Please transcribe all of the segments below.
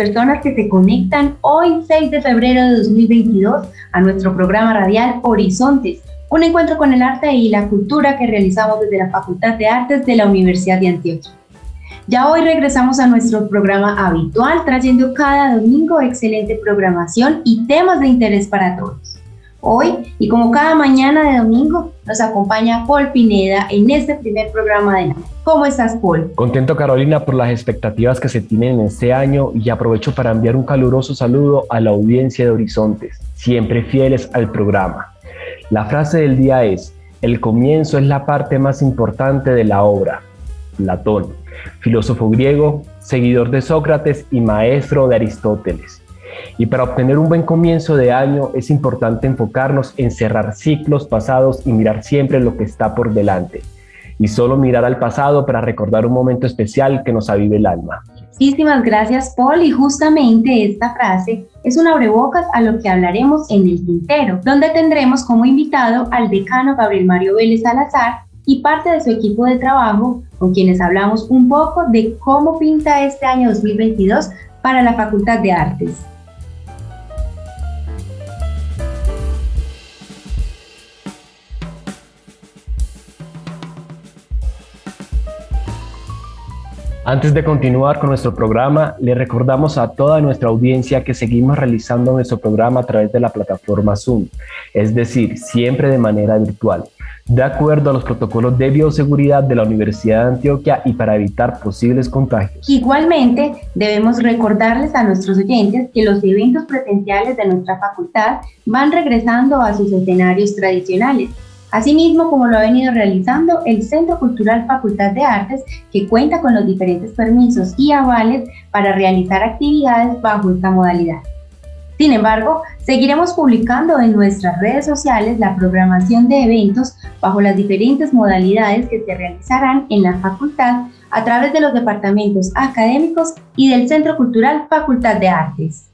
Personas que se conectan hoy 6 de febrero de 2022 a nuestro programa radial Horizontes, un encuentro con el arte y la cultura que realizamos desde la Facultad de Artes de la Universidad de Antioquia. Ya hoy regresamos a nuestro programa habitual trayendo cada domingo excelente programación y temas de interés para todos. Hoy, y como cada mañana de domingo, nos acompaña Paul Pineda en este primer programa de año. ¿Cómo estás, Paul? Contento, Carolina, por las expectativas que se tienen en este año y aprovecho para enviar un caluroso saludo a la audiencia de Horizontes, siempre fieles al programa. La frase del día es, el comienzo es la parte más importante de la obra. Platón, filósofo griego, seguidor de Sócrates y maestro de Aristóteles. Y para obtener un buen comienzo de año es importante enfocarnos en cerrar ciclos pasados y mirar siempre lo que está por delante. Y solo mirar al pasado para recordar un momento especial que nos avive el alma. Muchísimas gracias, Paul. Y justamente esta frase es un abrebocas a lo que hablaremos en el Tintero, donde tendremos como invitado al decano Gabriel Mario Vélez Salazar y parte de su equipo de trabajo, con quienes hablamos un poco de cómo pinta este año 2022 para la Facultad de Artes. Antes de continuar con nuestro programa, le recordamos a toda nuestra audiencia que seguimos realizando nuestro programa a través de la plataforma Zoom, es decir, siempre de manera virtual, de acuerdo a los protocolos de bioseguridad de la Universidad de Antioquia y para evitar posibles contagios. Igualmente, debemos recordarles a nuestros oyentes que los eventos presenciales de nuestra facultad van regresando a sus escenarios tradicionales Asimismo, como lo ha venido realizando el Centro Cultural Facultad de Artes, que cuenta con los diferentes permisos y avales para realizar actividades bajo esta modalidad. Sin embargo, seguiremos publicando en nuestras redes sociales la programación de eventos bajo las diferentes modalidades que se realizarán en la facultad a través de los departamentos académicos y del Centro Cultural Facultad de Artes.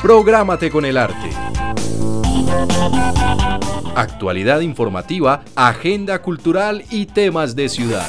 Prográmate con el arte. Actualidad informativa, agenda cultural y temas de ciudad.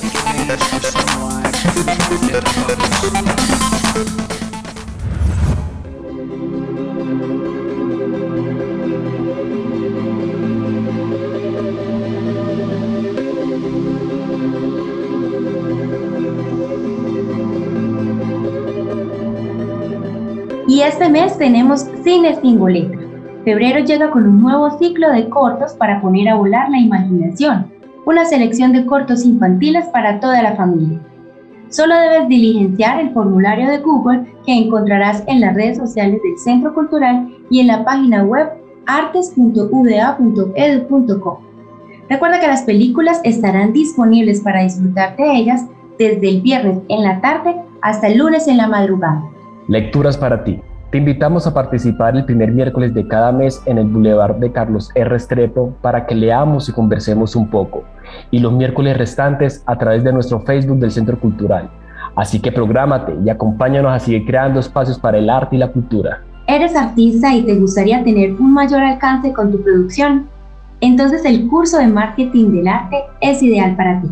Y este mes tenemos Cine Sin Febrero llega con un nuevo ciclo de cortos para poner a volar la imaginación, una selección de cortos infantiles para toda la familia. Solo debes diligenciar el formulario de Google que encontrarás en las redes sociales del Centro Cultural y en la página web artes.uda.edu.co. Recuerda que las películas estarán disponibles para disfrutar de ellas desde el viernes en la tarde hasta el lunes en la madrugada. Lecturas para ti. Te invitamos a participar el primer miércoles de cada mes en el Boulevard de Carlos R. Estrepo para que leamos y conversemos un poco, y los miércoles restantes a través de nuestro Facebook del Centro Cultural. Así que prográmate y acompáñanos a seguir creando espacios para el arte y la cultura. ¿Eres artista y te gustaría tener un mayor alcance con tu producción? Entonces el curso de marketing del arte es ideal para ti.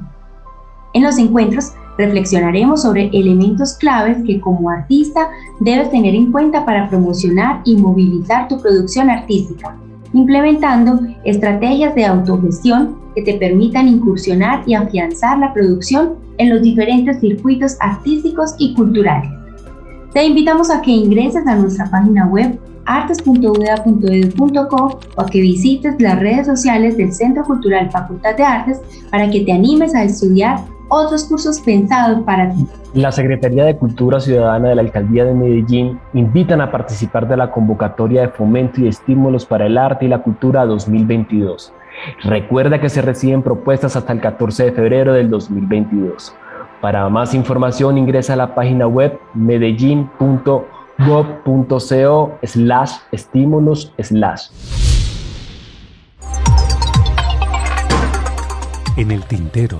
En los encuentros Reflexionaremos sobre elementos claves que como artista debes tener en cuenta para promocionar y movilizar tu producción artística, implementando estrategias de autogestión que te permitan incursionar y afianzar la producción en los diferentes circuitos artísticos y culturales. Te invitamos a que ingreses a nuestra página web artes.uda.edu.co o a que visites las redes sociales del Centro Cultural Facultad de Artes para que te animes a estudiar otros cursos pensados para ti. La Secretaría de Cultura Ciudadana de la Alcaldía de Medellín invitan a participar de la convocatoria de fomento y estímulos para el arte y la cultura 2022. Recuerda que se reciben propuestas hasta el 14 de febrero del 2022. Para más información ingresa a la página web medellín.gov.co slash estímulos slash. En el tintero.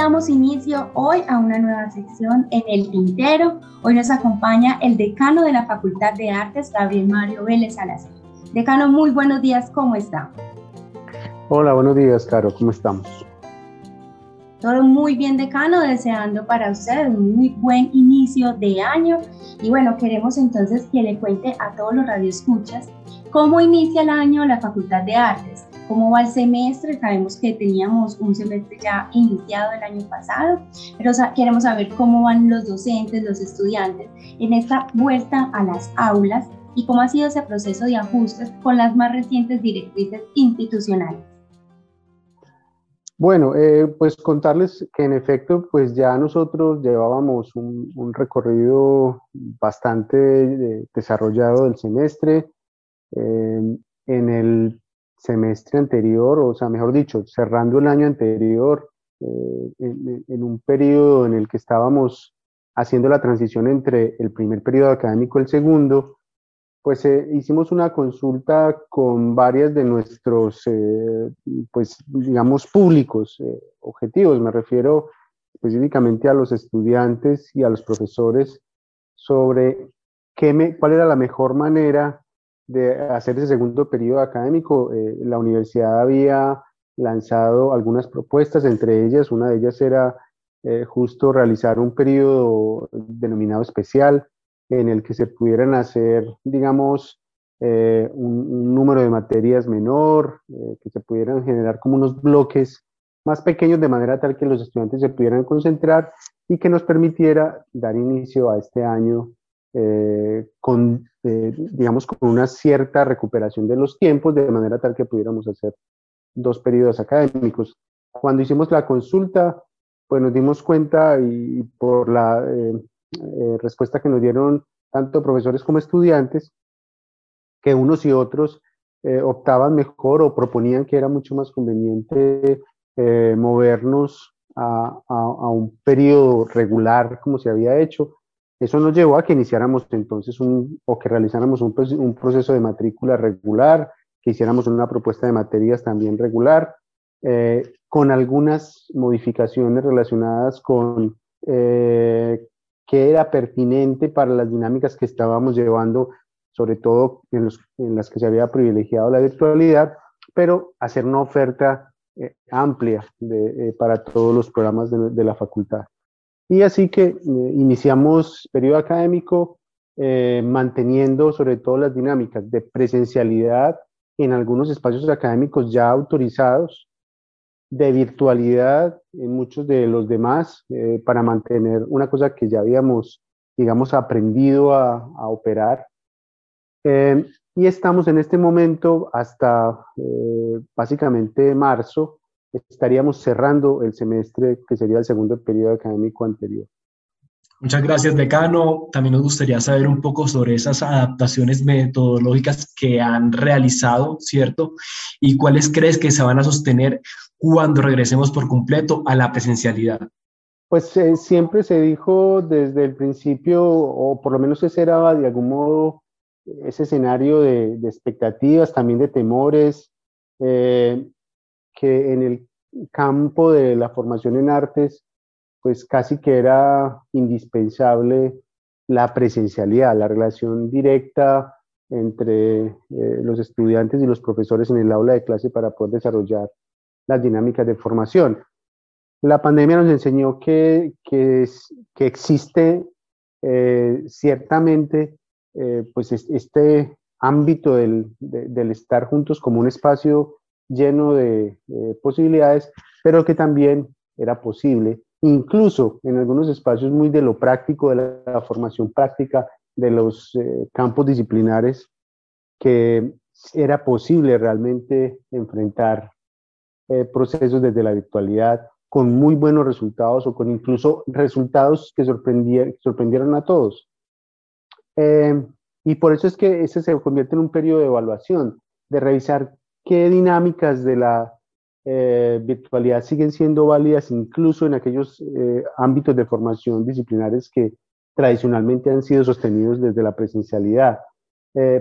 Damos inicio hoy a una nueva sección en el tintero. Hoy nos acompaña el decano de la Facultad de Artes, Gabriel Mario Vélez Salazar. Decano, muy buenos días, ¿cómo está? Hola, buenos días, Caro, ¿cómo estamos? Todo muy bien, decano, deseando para usted un muy buen inicio de año. Y bueno, queremos entonces que le cuente a todos los radioescuchas cómo inicia el año la Facultad de Artes cómo va el semestre. Sabemos que teníamos un semestre ya iniciado el año pasado, pero queremos saber cómo van los docentes, los estudiantes en esta vuelta a las aulas y cómo ha sido ese proceso de ajustes con las más recientes directrices institucionales. Bueno, eh, pues contarles que en efecto, pues ya nosotros llevábamos un, recorrido bastante eh, desarrollado del semestre. Eh, en el semestre anterior, o sea, mejor dicho, cerrando el año anterior, eh, en, un periodo en el que estábamos haciendo la transición entre el primer periodo académico y el segundo, pues eh, hicimos una consulta con varias de nuestros, eh, pues digamos, públicos objetivos. Me refiero específicamente a los estudiantes y a los profesores sobre qué me, cuál era la mejor manera de hacer ese segundo periodo académico, eh, la universidad había lanzado algunas propuestas, entre ellas, una de ellas era eh, justo realizar un periodo denominado especial en el que se pudieran hacer, digamos, eh, un, número de materias menor, que se pudieran generar como unos bloques más pequeños de manera tal que los estudiantes se pudieran concentrar y que nos permitiera dar inicio a este año con eh, digamos, con una cierta recuperación de los tiempos, de manera tal que pudiéramos hacer dos periodos académicos. Cuando hicimos la consulta, pues nos dimos cuenta y por la eh, eh, respuesta que nos dieron tanto profesores como estudiantes, que unos y otros optaban mejor o proponían que era mucho más conveniente movernos a, a, un periodo regular como se había hecho, eso nos llevó a que iniciáramos entonces un, o que realizáramos un, un, proceso de matrícula regular, que hiciéramos una propuesta de materias también regular, eh, con algunas modificaciones relacionadas con eh, qué era pertinente para las dinámicas que estábamos llevando, sobre todo en, las que se había privilegiado la virtualidad, pero hacer una oferta eh, amplia de, para todos los programas de la facultad. Y así que eh, iniciamos periodo académico eh, manteniendo sobre todo las dinámicas de presencialidad en algunos espacios académicos ya autorizados, de virtualidad en muchos de los demás, eh, para mantener una cosa que ya habíamos, digamos, aprendido a, a operar. y estamos en este momento hasta básicamente marzo estaríamos cerrando el semestre que sería el segundo periodo académico anterior. Muchas gracias, decano. También nos gustaría saber un poco sobre esas adaptaciones metodológicas que han realizado, ¿cierto? Y cuáles crees que se van a sostener cuando regresemos por completo a la presencialidad. Pues eh, siempre se dijo desde el principio, o por lo menos ese era de algún modo ese escenario de, expectativas, también de temores, eh, que en el campo de la formación en artes, pues casi que era indispensable la presencialidad, la relación directa entre eh, los estudiantes y los profesores en el aula de clase para poder desarrollar las dinámicas de formación. La pandemia nos enseñó que, que, existe eh, ciertamente eh, pues este ámbito del, del estar juntos como un espacio lleno de posibilidades, pero que también era posible, incluso en algunos espacios muy de lo práctico, de la, formación práctica, de los campos disciplinares, que era posible realmente enfrentar procesos desde la virtualidad con muy buenos resultados o con incluso resultados que sorprendieron a todos. Eh, y por eso es que ese se convierte en un periodo de evaluación, de revisar qué dinámicas de la eh, virtualidad siguen siendo válidas incluso en aquellos eh, ámbitos de formación disciplinares que tradicionalmente han sido sostenidos desde la presencialidad.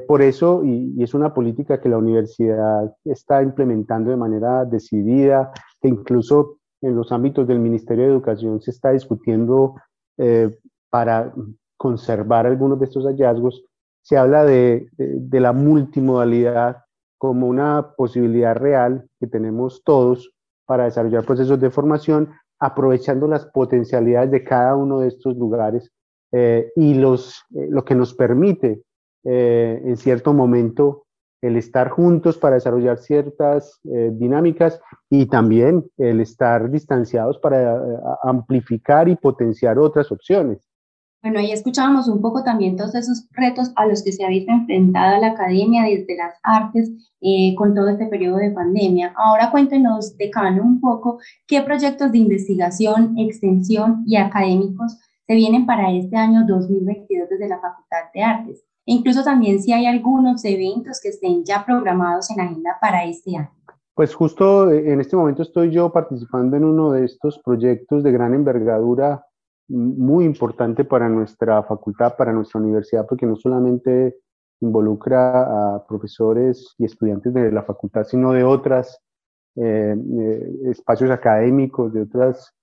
por eso, y, es una política que la universidad está implementando de manera decidida, que incluso en los ámbitos del Ministerio de Educación se está discutiendo eh, para conservar algunos de estos hallazgos. Se habla de, de, la multimodalidad como una posibilidad real que tenemos todos para desarrollar procesos de formación, aprovechando las potencialidades de cada uno de estos lugares eh, y los, eh, lo que nos permite en cierto momento el estar juntos para desarrollar ciertas eh, dinámicas y también el estar distanciados para eh, amplificar y potenciar otras opciones. Bueno, ahí escuchábamos un poco también todos esos retos a los que se ha visto enfrentada la academia desde las artes eh, con todo este periodo de pandemia. Ahora cuéntenos, decano, un poco qué proyectos de investigación, extensión y académicos se vienen para este año 2022 desde la Facultad de Artes incluso también si hay algunos eventos que estén ya programados en agenda para este año. Pues justo eh, en este momento estoy yo participando en uno de estos proyectos de gran envergadura, muy importante para nuestra facultad, para nuestra universidad, porque no solamente involucra a profesores y estudiantes de la facultad, sino de otras eh, eh, espacios académicos, de otras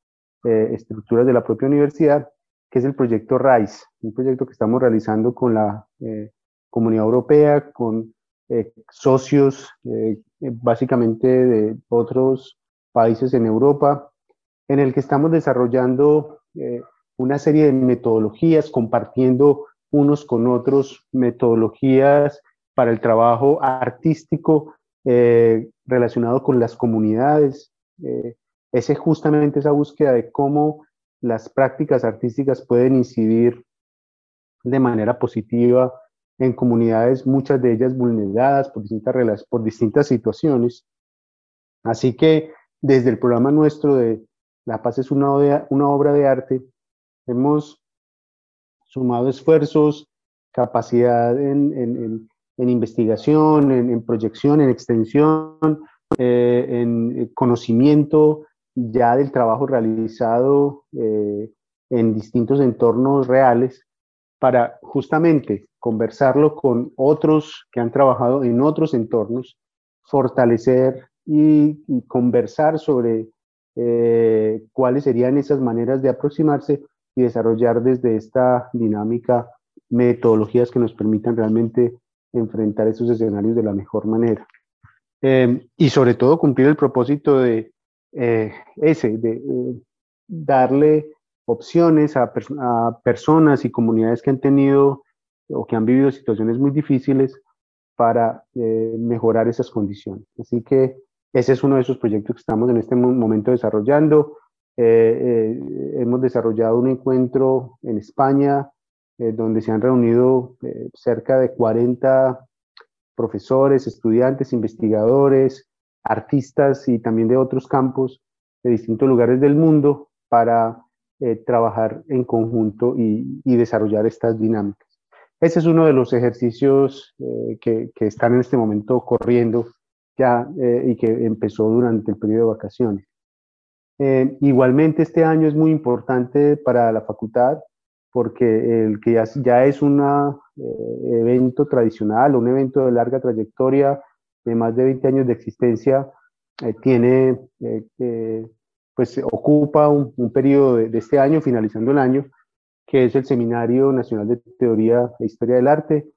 estructuras de la propia universidad que es el proyecto RISE, un proyecto que estamos realizando con la eh, Comunidad Europea, con eh, socios eh, básicamente de otros países en Europa, en el que estamos desarrollando una serie de metodologías, compartiendo unos con otros metodologías para el trabajo artístico relacionado con las comunidades. ese justamente esa búsqueda de cómo las prácticas artísticas pueden incidir de manera positiva en comunidades, muchas de ellas vulneradas por distintas, por distintas situaciones. Así que desde el programa nuestro de La Paz es una obra de arte, hemos sumado esfuerzos, capacidad en, investigación, en, proyección, en extensión, eh, en conocimiento ya del trabajo realizado eh, en distintos entornos reales para justamente conversarlo con otros que han trabajado en otros entornos, fortalecer y, conversar sobre eh, cuáles serían esas maneras de aproximarse y desarrollar desde esta dinámica metodologías que nos permitan realmente enfrentar esos escenarios de la mejor manera. Eh, y sobre todo cumplir el propósito de eh, ese, de eh, darle opciones a, personas y comunidades que han tenido o que han vivido situaciones muy difíciles para eh, mejorar esas condiciones. Así que ese es uno de esos proyectos que estamos en este momento desarrollando. Hemos desarrollado un encuentro en España donde se han reunido cerca de 40 profesores, estudiantes, investigadores, artistas y también de otros campos de distintos lugares del mundo para eh, trabajar en conjunto y, desarrollar estas dinámicas. Ese es uno de los ejercicios eh, que, que, están en este momento corriendo ya eh, y que empezó durante el periodo de vacaciones. Igualmente este año es muy importante para la facultad porque el que ya, es un evento tradicional, un evento de larga trayectoria, de más de 20 años de existencia, eh, tiene, eh, pues ocupa un, periodo de, este año, finalizando el año, que es el Seminario Nacional de Teoría e Historia del Arte,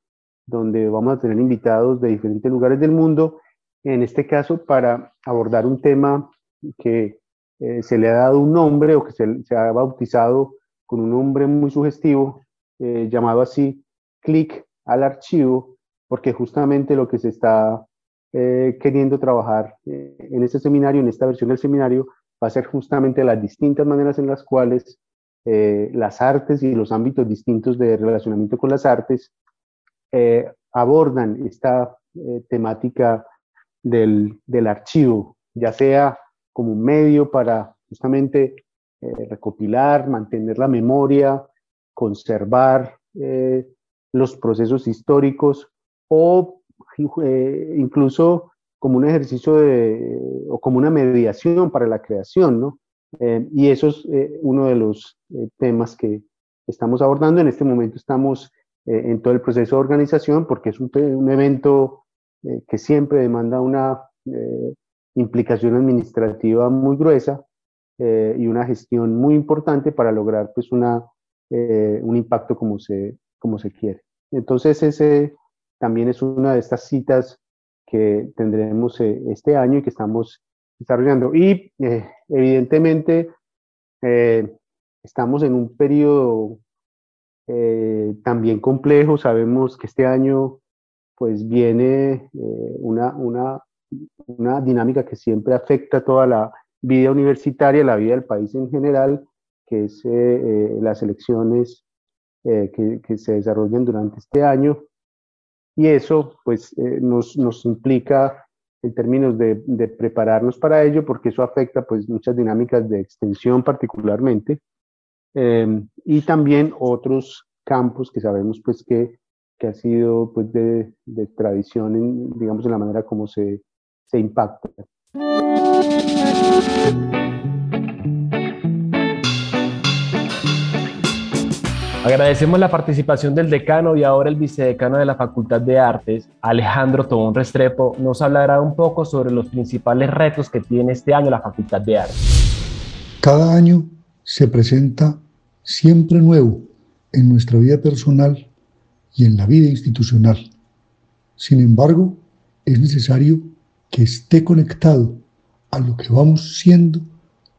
donde vamos a tener invitados de diferentes lugares del mundo, en este caso para abordar un tema que eh, se le ha dado un nombre o que se, se ha bautizado con un nombre muy sugestivo, llamado así, clic al archivo, porque justamente lo que se está eh, queriendo trabajar eh, en este seminario, en esta versión del seminario, va a ser justamente las distintas maneras en las cuales las artes y los ámbitos distintos de relacionamiento con las artes abordan esta temática del, del, archivo, ya sea como un medio para justamente recopilar, mantener la memoria, conservar los procesos históricos o eh, incluso como un ejercicio de, o como una mediación para la creación, ¿no? Eh, y eso es eh, uno de los temas que estamos abordando. En este momento estamos en todo el proceso de organización porque es un, un evento que siempre demanda una implicación administrativa muy gruesa y una gestión muy importante para lograr pues una, un impacto como se, como se quiere. Entonces ese también es una de estas citas que tendremos eh, este año y que estamos desarrollando. Y eh, evidentemente eh, estamos en un periodo también complejo. Sabemos que este año pues viene una, una, una dinámica que siempre afecta toda la vida universitaria, la vida del país en general, que es las elecciones que, que, se desarrollan durante este año. Y eso pues eh, nos, nos, implica en términos de, de, prepararnos para ello, porque eso afecta pues muchas dinámicas de extensión particularmente, em, y también otros campos que sabemos pues que, que ha sido pues de, de tradición, en, digamos, en la manera como se, se impacta. Agradecemos la participación del decano y ahora el vicedecano de la Facultad de Artes, Alejandro Tobón Restrepo, nos hablará un poco sobre los principales retos que tiene este año la Facultad de Artes. Cada año se presenta siempre nuevo en nuestra vida personal y en la vida institucional. Sin embargo, es necesario esté conectado a lo que vamos siendo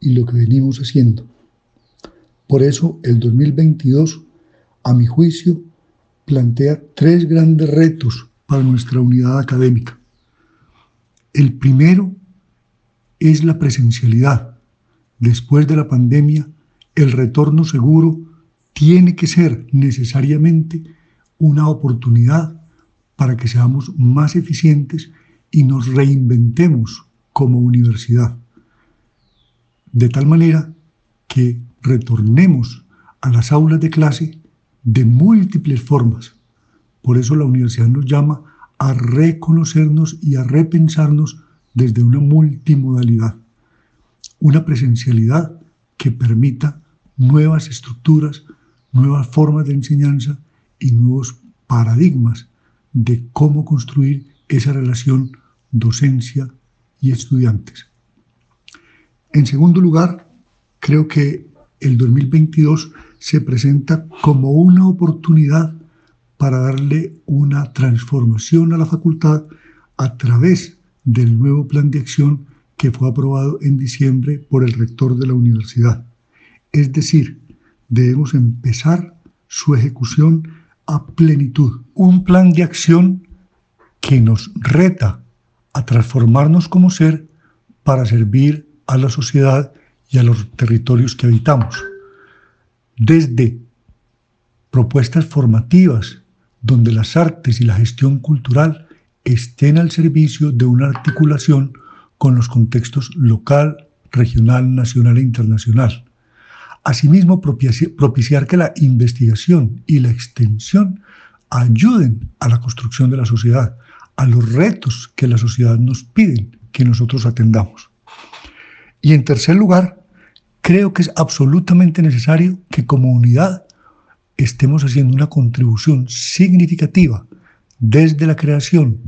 y lo que venimos haciendo. Por eso el 2022 a mi juicio, plantea tres grandes retos para nuestra unidad académica. El primero es la presencialidad. Después de la pandemia, el retorno seguro tiene que ser necesariamente una oportunidad para que seamos más eficientes y nos reinventemos como universidad. De tal manera que retornemos a las aulas de clase de múltiples formas. Por eso la universidad nos llama a reconocernos y a repensarnos desde una multimodalidad, una presencialidad que permita nuevas estructuras, nuevas formas de enseñanza y nuevos paradigmas de cómo construir esa relación docencia y estudiantes. En segundo lugar, creo que el 2022 se presenta como una oportunidad para darle una transformación a la facultad a través del nuevo plan de acción que fue aprobado en diciembre por el rector de la universidad. Es decir, debemos empezar su ejecución a plenitud. Un plan de acción que nos reta a transformarnos como ser para servir a la sociedad y a los territorios que habitamos desde propuestas formativas donde las artes y la gestión cultural estén al servicio de una articulación con los contextos local, regional, nacional e internacional. Asimismo, propiciar que la investigación y la extensión ayuden a la construcción de la sociedad, a los retos que la sociedad nos pide que nosotros atendamos. Y en tercer lugar, creo que es absolutamente necesario que como unidad estemos haciendo una contribución significativa desde la creación,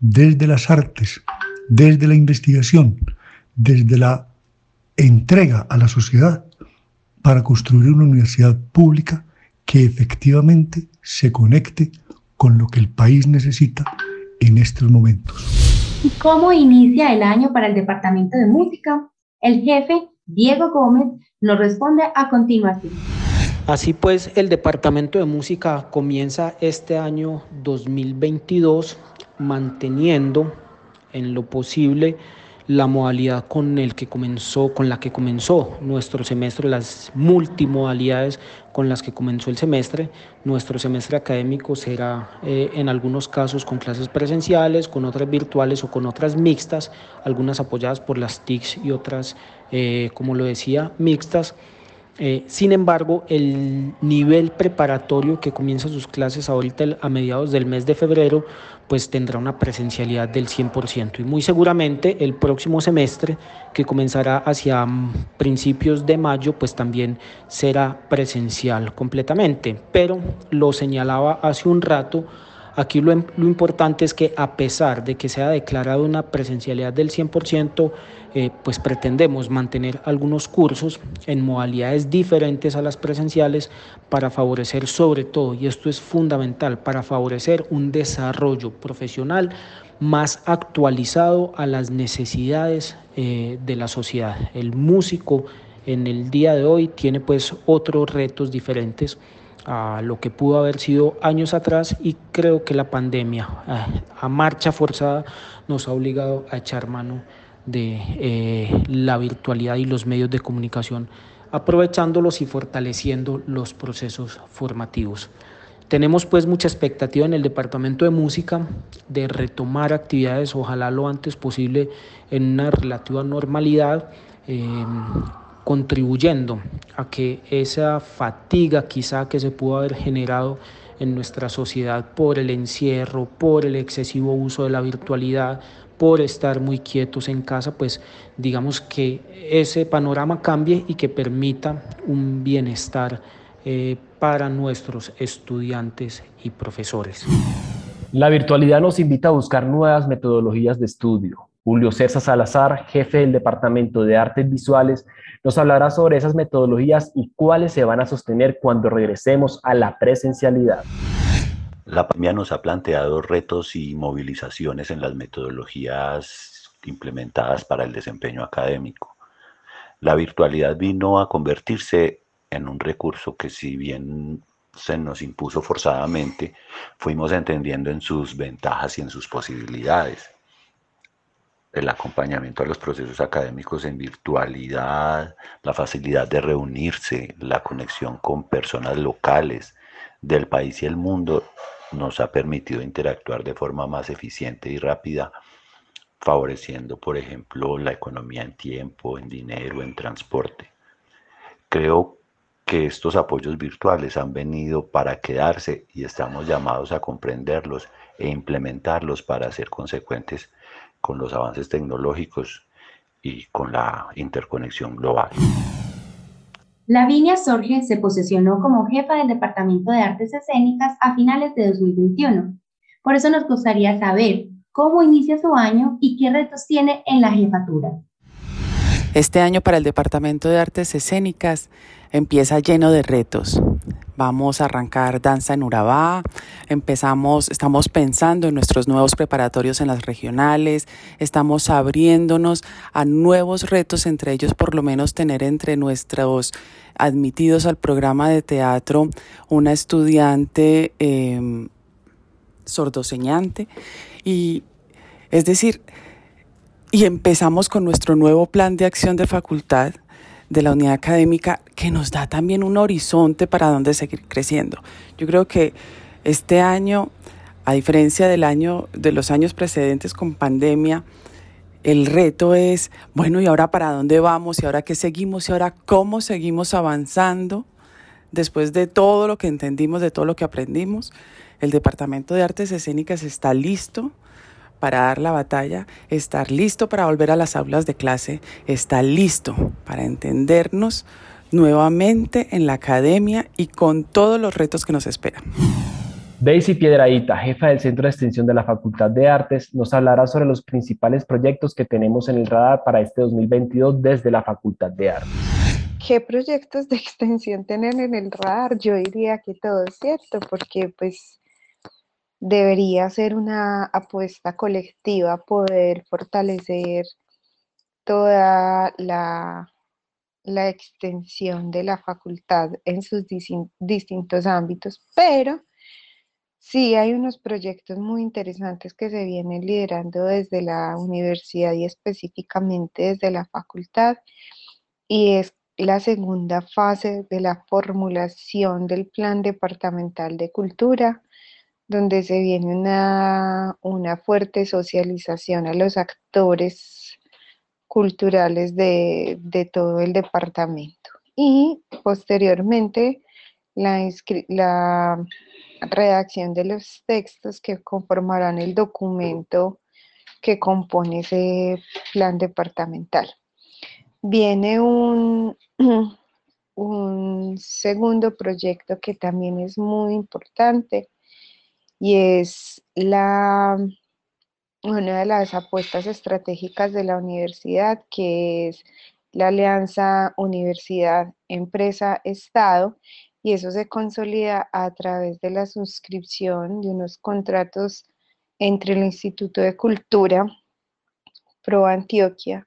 desde las artes, desde la investigación, desde la entrega a la sociedad para construir una universidad pública que efectivamente se conecte con lo que el país necesita en estos momentos. ¿Y cómo inicia el año para el Departamento de Música? El jefe Diego Gómez nos responde a continuación. Así pues, el Departamento de Música comienza este año 2022 manteniendo en lo posible la modalidad con, el que comenzó, con la que comenzó nuestro semestre, las multimodalidades con las que comenzó el semestre. Nuestro semestre académico será eh, en algunos casos con clases presenciales, con otras virtuales o con otras mixtas, algunas apoyadas por las TICs y otras, eh, como lo decía, mixtas. Eh, sin embargo, el nivel preparatorio que comienza sus clases ahorita a mediados del mes de febrero, pues tendrá una presencialidad del 100% y muy seguramente el próximo semestre, que comenzará hacia mm, principios de mayo, pues también será presencial completamente. Pero lo señalaba hace un rato, Aquí lo, importante es que a pesar de que se ha declarado una presencialidad del 100%, eh, pues pretendemos mantener algunos cursos en modalidades diferentes a las presenciales para favorecer sobre todo, y esto es fundamental, para favorecer un desarrollo profesional más actualizado a las necesidades eh, de la sociedad. El músico en el día de hoy tiene pues otros retos diferentes a lo que pudo haber sido años atrás y creo que la pandemia a marcha forzada nos ha obligado a echar mano de eh, la virtualidad y los medios de comunicación, aprovechándolos y fortaleciendo los procesos formativos. Tenemos pues mucha expectativa en el Departamento de Música de retomar actividades, ojalá lo antes posible, en una relativa normalidad. Em, contribuyendo a que esa fatiga quizá que se pudo haber generado en nuestra sociedad por el encierro, por el excesivo uso de la virtualidad, por estar muy quietos en casa, pues digamos que ese panorama cambie y que permita un bienestar eh, para nuestros estudiantes y profesores. La virtualidad nos invita a buscar nuevas metodologías de estudio. Julio César Salazar, jefe del Departamento de Artes Visuales, nos hablará sobre esas metodologías y cuáles se van a sostener cuando regresemos a la presencialidad. La pandemia nos ha planteado retos y movilizaciones en las metodologías implementadas para el desempeño académico. La virtualidad vino a convertirse en un recurso que si bien se nos impuso forzadamente, fuimos entendiendo en sus ventajas y en sus posibilidades el acompañamiento a los procesos académicos en virtualidad, la facilidad de reunirse, la conexión con personas locales del país y el mundo nos ha permitido interactuar de forma más eficiente y rápida, favoreciendo, por ejemplo, la economía en tiempo, en dinero, en transporte. Creo que estos apoyos virtuales han venido para quedarse y estamos llamados a comprenderlos e implementarlos para ser consecuentes con los avances tecnológicos y con la interconexión global. Lavinia Sorge se posesionó como jefa del Departamento de Artes Escénicas a finales de 2021. Por eso nos gustaría saber cómo inicia su año y qué retos tiene en la jefatura. Este año para el Departamento de Artes Escénicas empieza lleno de retos. Vamos a arrancar danza en Urabá, empezamos, estamos pensando en nuestros nuevos preparatorios en las regionales, estamos abriéndonos a nuevos retos, entre ellos por lo menos tener entre nuestros admitidos al programa de teatro una estudiante eh, sordoseñante. Y es decir, y empezamos con nuestro nuevo plan de acción de facultad de la unidad académica que nos da también un horizonte para dónde seguir creciendo. Yo creo que este año, a diferencia del año, de los años precedentes con pandemia, el reto es, bueno, ¿y ahora para dónde vamos? ¿Y ahora qué seguimos? ¿Y ahora cómo seguimos avanzando? Después de todo lo que entendimos, de todo lo que aprendimos, el Departamento de Artes Escénicas está listo para dar la batalla, estar listo para volver a las aulas de clase, está listo para entendernos nuevamente en la academia y con todos los retos que nos esperan. Daisy Piedraíta, jefa del Centro de Extensión de la Facultad de Artes, nos hablará sobre los principales proyectos que tenemos en el radar para este 2022 desde la Facultad de Artes. ¿Qué proyectos de extensión tienen en el radar? Yo diría que todo es cierto, porque pues debería ser una apuesta colectiva poder fortalecer toda la, la extensión de la facultad en sus distintos ámbitos, pero Sí, hay unos proyectos muy interesantes que se vienen liderando desde la universidad y específicamente desde la facultad y es la segunda fase de la formulación del Plan Departamental de Cultura, donde se viene una, una fuerte socialización a los actores culturales de, de todo el departamento. Y posteriormente la, la redacción de los textos que conformarán el documento que compone ese plan departamental. Viene un, un segundo proyecto que también es muy importante y es una de las apuestas estratégicas de la universidad, que es la alianza universidad-empresa-estado, y eso se consolida a través de la suscripción de unos contratos entre el Instituto de Cultura, Pro Antioquia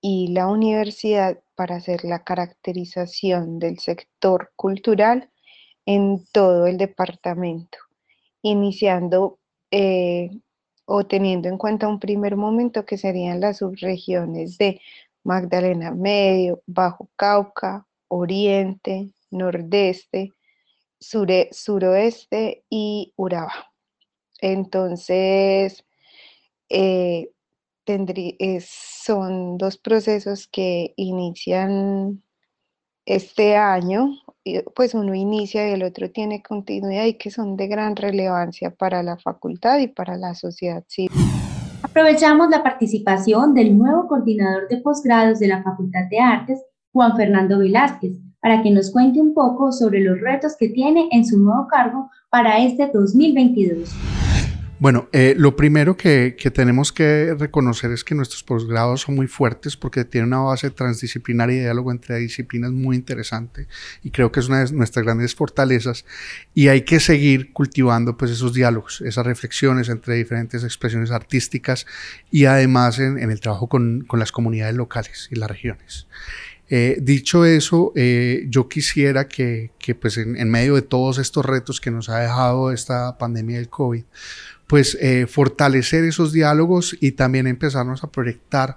y la universidad para hacer la caracterización del sector cultural en todo el departamento, iniciando eh, o teniendo en cuenta un primer momento que serían las subregiones de Magdalena Medio, Bajo Cauca, Oriente, nordeste, suroeste y Urabá. Entonces, eh, son dos procesos que inician este año, pues uno inicia y el otro tiene continuidad y que son de gran relevancia para la facultad y para la sociedad civil. Aprovechamos la participación del nuevo coordinador de posgrados de la Facultad de Artes, Juan Fernando Velázquez, para que nos cuente un poco sobre los retos que tiene en su nuevo cargo para este 2022. Bueno, eh, lo primero que, tenemos que reconocer es que nuestros posgrados son muy fuertes porque tienen una base transdisciplinaria y diálogo entre disciplinas muy interesante y creo que es una de nuestras grandes fortalezas y hay que seguir cultivando pues esos diálogos, esas reflexiones entre diferentes expresiones artísticas y además en, el trabajo con, las comunidades locales y las regiones. Eh, dicho eso, eh, yo quisiera que, pues en, medio de todos estos retos que nos ha dejado esta pandemia del COVID, pues eh, fortalecer esos diálogos y también empezarnos a proyectar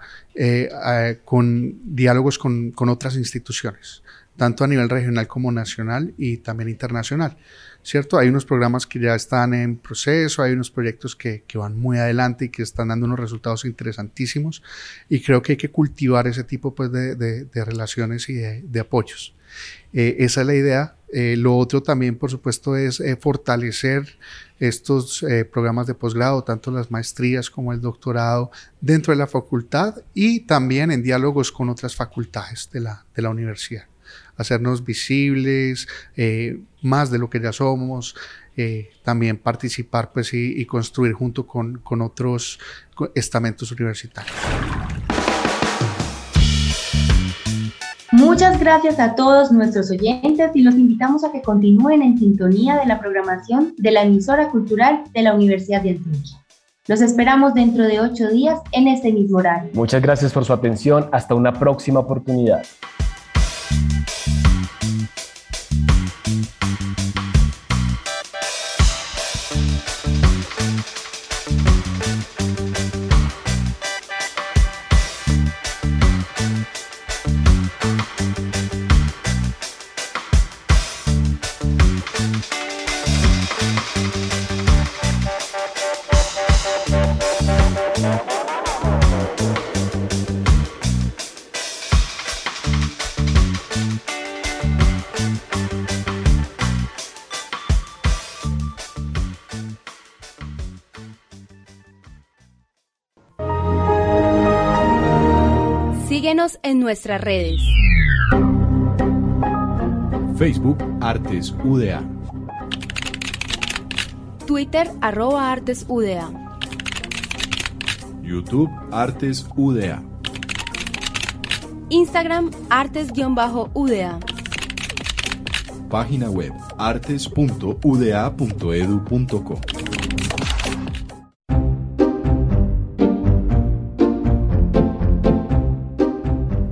con diálogos con, con otras instituciones, tanto a nivel regional como nacional y también internacional. ¿cierto? Hay unos programas que ya están en proceso, hay unos proyectos que, que, van muy adelante y que están dando unos resultados interesantísimos y creo que hay que cultivar ese tipo pues, de, de, relaciones y de, apoyos. Eh, esa es la idea. Eh, lo otro también, por supuesto, es eh, fortalecer estos programas de posgrado, tanto las maestrías como el doctorado, dentro de la facultad y también en diálogos con otras facultades de la, de la universidad hacernos visibles, eh, más de lo que ya somos, eh, también participar pues, y, construir junto con, con otros estamentos universitarios. Muchas gracias a todos nuestros oyentes y los invitamos a que continúen en sintonía de la programación de la emisora cultural de la Universidad de Antioquia. Los esperamos dentro de ocho días en este mismo horario. Muchas gracias por su atención. Hasta una próxima oportunidad. En nuestras redes. Facebook Artes UDA. Twitter arroba Artes UDA. YouTube Artes UDA. Instagram Artes-UDA. Página web artes.uda.edu.co.